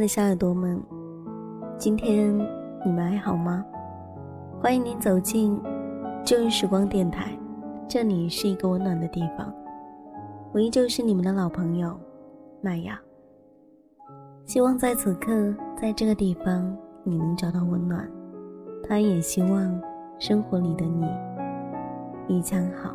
的小耳朵们，今天你们还好吗？欢迎您走进旧日时光电台，这里是一个温暖的地方。我依旧是你们的老朋友麦雅。希望在此刻，在这个地方，你能找到温暖。他也希望生活里的你一将好。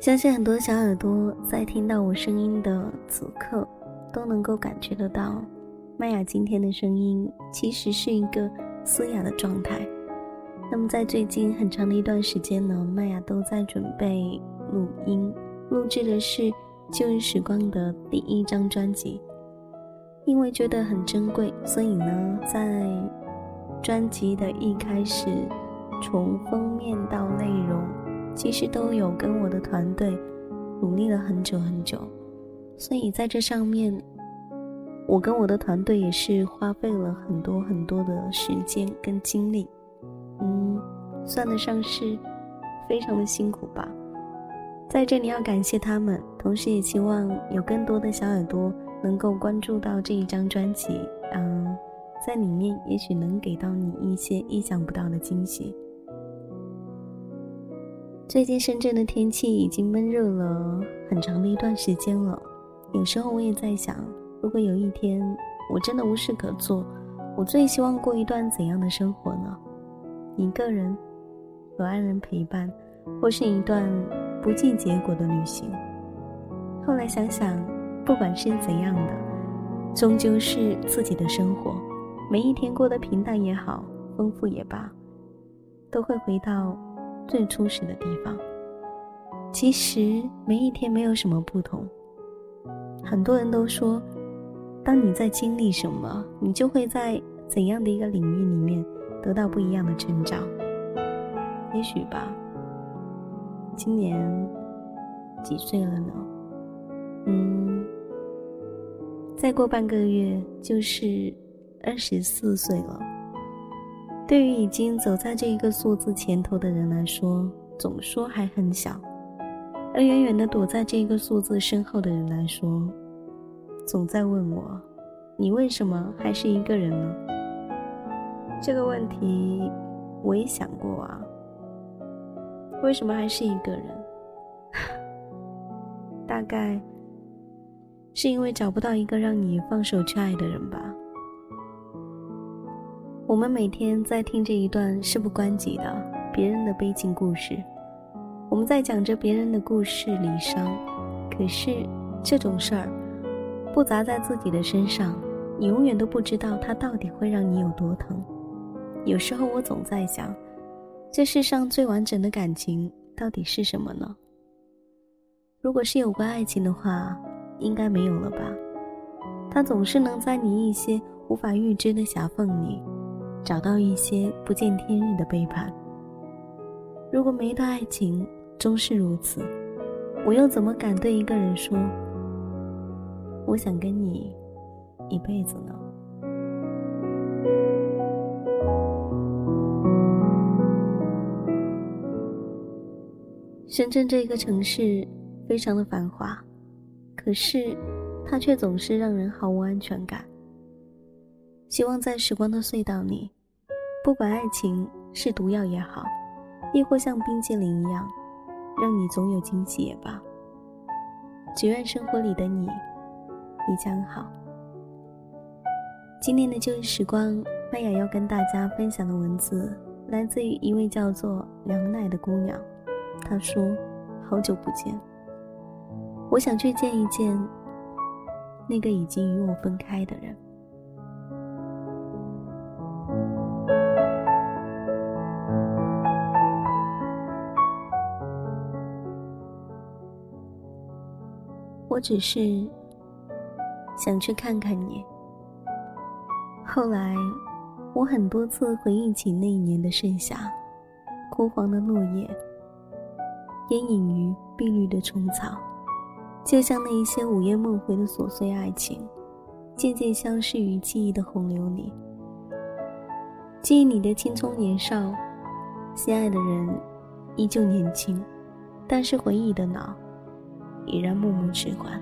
相信很多小耳朵在听到我声音的此刻，都能够感觉得到，麦雅今天的声音其实是一个嘶哑的状态。那么在最近很长的一段时间呢，麦雅都在准备录音，录制的是《旧日时光》的第一张专辑。因为觉得很珍贵，所以呢，在专辑的一开始，从封面到内容。其实都有跟我的团队努力了很久很久，所以在这上面，我跟我的团队也是花费了很多很多的时间跟精力，嗯，算得上是非常的辛苦吧。在这里要感谢他们，同时也希望有更多的小耳朵能够关注到这一张专辑，嗯，在里面也许能给到你一些意想不到的惊喜。最近深圳的天气已经闷热了很长的一段时间了，有时候我也在想，如果有一天我真的无事可做，我最希望过一段怎样的生活呢？一个人，有爱人陪伴，或是一段不计结果的旅行。后来想想，不管是怎样的，终究是自己的生活，每一天过得平淡也好，丰富也罢，都会回到。最初始的地方，其实每一天没有什么不同。很多人都说，当你在经历什么，你就会在怎样的一个领域里面得到不一样的成长。也许吧。今年几岁了呢？嗯，再过半个月就是二十四岁了。对于已经走在这一个数字前头的人来说，总说还很小；而远远的躲在这一个数字身后的人来说，总在问我：“你为什么还是一个人呢？”这个问题我也想过啊。为什么还是一个人？大概是因为找不到一个让你放手去爱的人吧。我们每天在听这一段事不关己的别人的悲情故事，我们在讲着别人的故事离伤，可是这种事儿不砸在自己的身上，你永远都不知道它到底会让你有多疼。有时候我总在想，这世上最完整的感情到底是什么呢？如果是有关爱情的话，应该没有了吧？它总是能在你一些无法预知的狭缝里。找到一些不见天日的背叛。如果每一段爱情终是如此，我又怎么敢对一个人说“我想跟你一辈子”呢？深圳这个城市非常的繁华，可是它却总是让人毫无安全感。希望在时光的隧道里，不管爱情是毒药也好，亦或像冰激凌一样，让你总有惊喜也罢。只愿生活里的你，一将好。今天的旧日时光，麦雅要跟大家分享的文字，来自于一位叫做梁奈的姑娘。她说：“好久不见，我想去见一见那个已经与我分开的人。”我只是想去看看你。后来，我很多次回忆起那一年的盛夏，枯黄的落叶，烟隐于碧绿的虫草，就像那一些午夜梦回的琐碎爱情，渐渐消失于记忆的洪流里。记忆里的青葱年少，心爱的人依旧年轻，但是回忆的脑已然木木迟缓。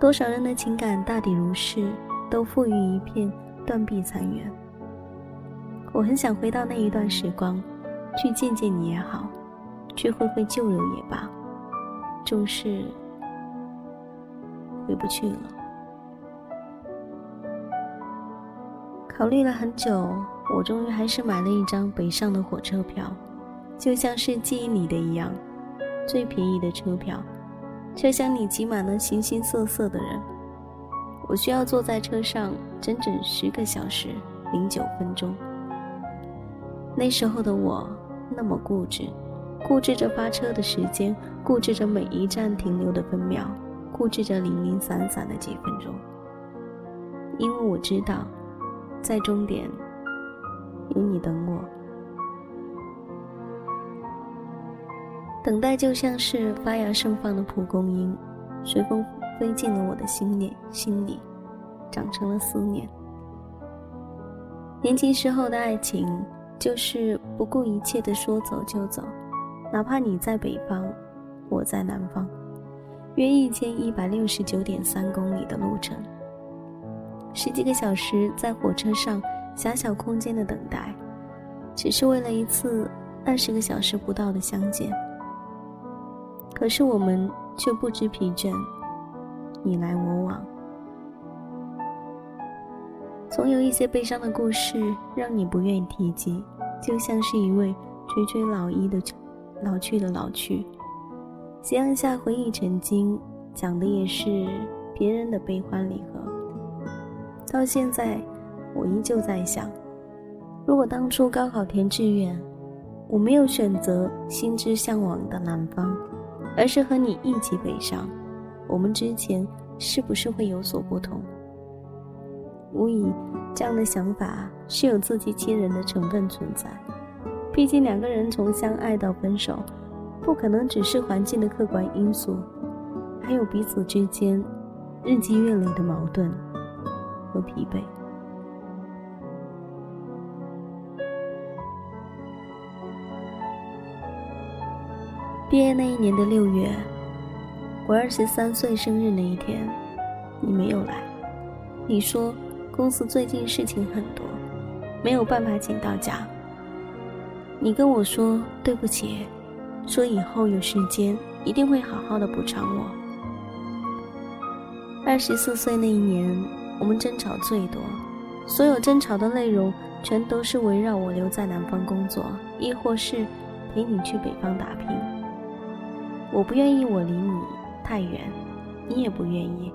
多少人的情感大抵如是，都付于一片断壁残垣。我很想回到那一段时光，去见见你也好，去会会旧友也罢，终是回不去了。考虑了很久，我终于还是买了一张北上的火车票，就像是记忆里的一样，最便宜的车票。车厢里挤满了形形色色的人，我需要坐在车上整整十个小时零九分钟。那时候的我那么固执，固执着发车的时间，固执着每一站停留的分秒，固执着零零散散的几分钟，因为我知道。在终点，有你等我。等待就像是发芽盛放的蒲公英，随风飞进了我的心里，心里长成了思念。年轻时候的爱情，就是不顾一切的说走就走，哪怕你在北方，我在南方，约一千一百六十九点三公里的路程。十几个小时在火车上狭小空间的等待，只是为了一次二十个小时不到的相见。可是我们却不知疲倦，你来我往。总有一些悲伤的故事让你不愿意提及，就像是一位垂垂老矣的老去的老去。夕阳下回忆曾经，讲的也是别人的悲欢离合。到现在，我依旧在想，如果当初高考填志愿，我没有选择心之向往的南方，而是和你一起北上，我们之前是不是会有所不同？无疑，这样的想法是有自欺欺人的成分存在。毕竟两个人从相爱到分手，不可能只是环境的客观因素，还有彼此之间日积月累的矛盾。和疲惫。毕业那一年的六月，我二十三岁生日那一天，你没有来。你说公司最近事情很多，没有办法请到假。你跟我说对不起，说以后有时间一定会好好的补偿我。二十四岁那一年。我们争吵最多，所有争吵的内容全都是围绕我留在南方工作，亦或是陪你去北方打拼。我不愿意我离你太远，你也不愿意，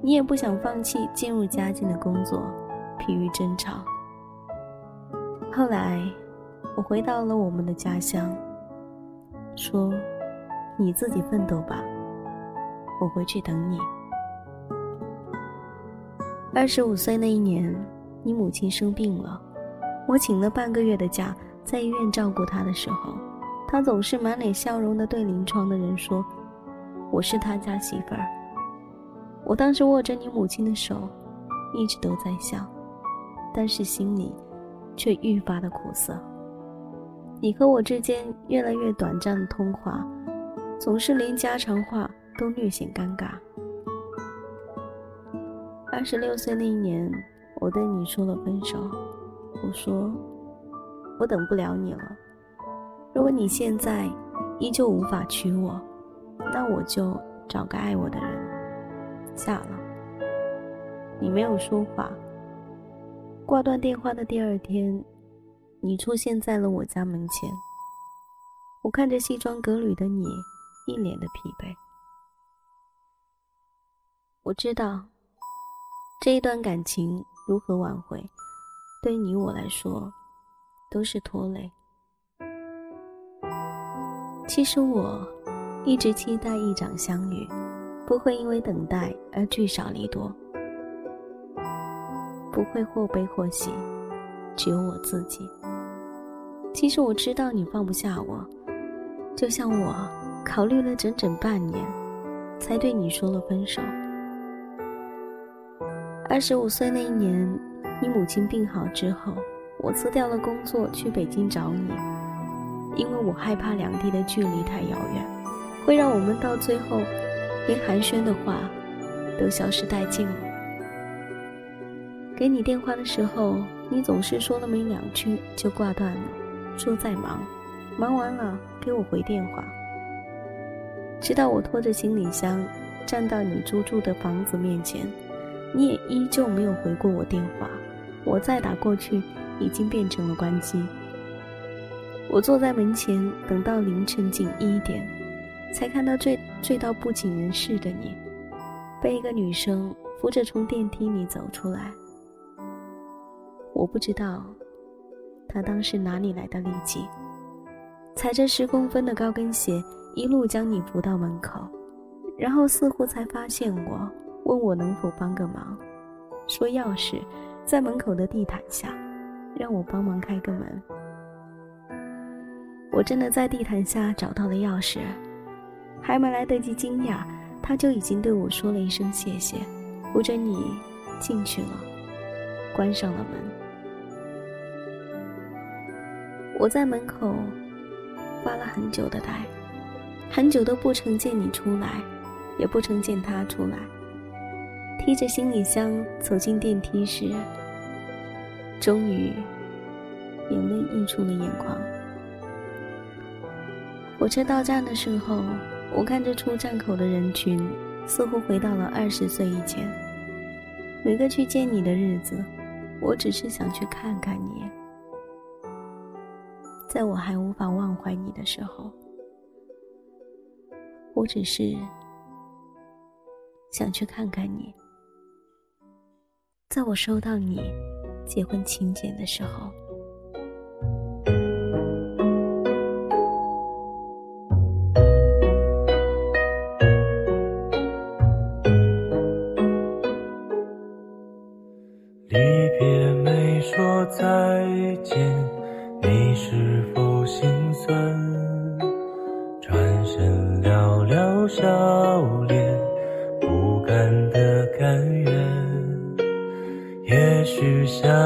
你也不想放弃进入佳境的工作，疲于争吵。后来，我回到了我们的家乡，说：“你自己奋斗吧，我回去等你。”二十五岁那一年，你母亲生病了，我请了半个月的假，在医院照顾她的时候，他总是满脸笑容的对临床的人说：“我是他家媳妇儿。”我当时握着你母亲的手，一直都在笑，但是心里却愈发的苦涩。你和我之间越来越短暂的通话，总是连家常话都略显尴尬。二十六岁那一年，我对你说了分手。我说，我等不了你了。如果你现在依旧无法娶我，那我就找个爱我的人嫁了。你没有说话。挂断电话的第二天，你出现在了我家门前。我看着西装革履的你，一脸的疲惫。我知道。这一段感情如何挽回，对你我来说都是拖累。其实我一直期待一场相遇，不会因为等待而聚少离多，不会或悲或喜，只有我自己。其实我知道你放不下我，就像我考虑了整整半年，才对你说了分手。二十五岁那一年，你母亲病好之后，我辞掉了工作去北京找你。因为我害怕两地的距离太遥远，会让我们到最后连寒暄的话都消失殆尽了。给你电话的时候，你总是说了没两句就挂断了，说在忙，忙完了给我回电话。直到我拖着行李箱站到你租住的房子面前，你也依旧没有回过我电话。我再打过去，已经变成了关机。我坐在门前，等到凌晨近一点，才看到醉醉到不省人事的你，被一个女生扶着从电梯里走出来。我不知道，她当时哪里来的力气，踩着十公分的高跟鞋，一路将你扶到门口，然后似乎才发现我，问我能否帮个忙，说钥匙在门口的地毯下，让我帮忙开个门。我真的在地毯下找到了钥匙，还没来得及惊讶，他就已经对我说了一声谢谢，扶着你进去了，关上了门。我在门口发了很久的呆，很久都不曾见你出来，也不曾见他出来。提着行李箱走进电梯时，终于眼泪溢出了眼眶。火车到站的时候，我看着出站口的人群，似乎回到了二十岁以前。每个去见你的日子，我只是想去看看你。在我还无法忘怀你的时候，我只是想去看看你。在我收到你结婚请柬的时候。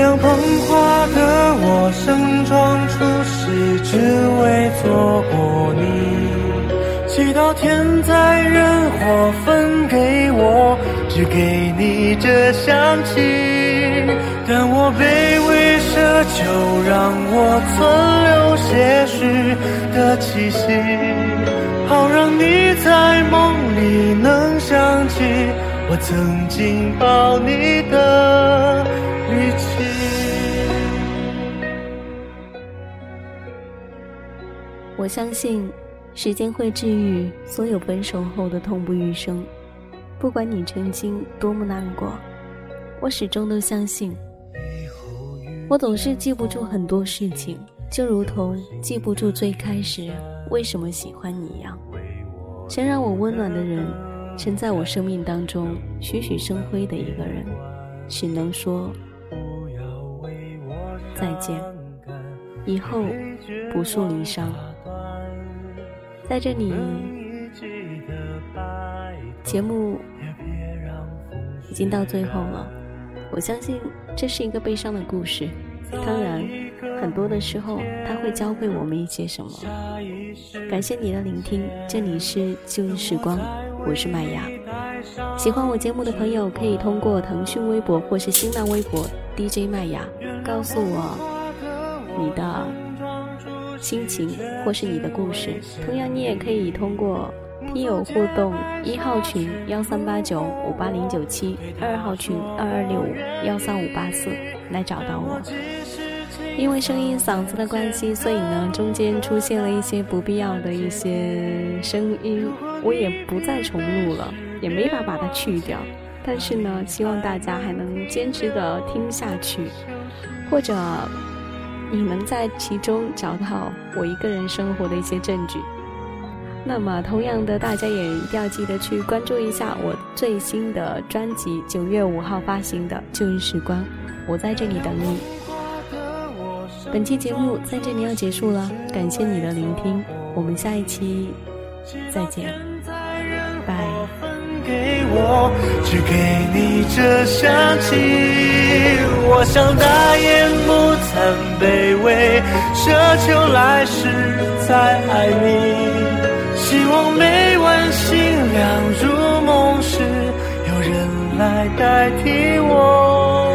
原谅捧花的我盛装出。只为错过你，祈祷天灾人祸分给我，只给你这香气。但我卑微奢求，让我存留些许的气息，好让你在梦里能想起我曾经抱你的我相信，时间会治愈所有分手后的痛不欲生。不管你曾经多么难过，我始终都相信。我总是记不住很多事情，就如同记不住最开始为什么喜欢你一样。曾让我温暖的人，曾在我生命当中栩栩生辉的一个人，只能说再见，以后不诉离殇。在这里，节目已经到最后了。我相信这是一个悲伤的故事，当然，很多的时候它会教会我们一些什么。感谢你的聆听，这里是旧日时光，我是麦芽。喜欢我节目的朋友，可以通过腾讯微博或是新浪微博 DJ 麦芽告诉我你的。心情或是你的故事，同样你也可以通过听友互动一号群幺三八九五八零九七，二号群二二六五幺三五八四来找到我。因为声音嗓子的关系，所以呢中间出现了一些不必要的一些声音，我也不再重录了，也没法把它去掉。但是呢，希望大家还能坚持的听下去，或者。你能在其中找到我一个人生活的一些证据。那么，同样的，大家也一定要记得去关注一下我最新的专辑，九月五号发行的《旧日时光》，我在这里等你。本期节目在这里要结束了，感谢你的聆听，我们下一期再见，拜。我只给你这香气，我想大言不惭卑微，奢求来世再爱你。希望每晚星亮入梦时，有人来代替我。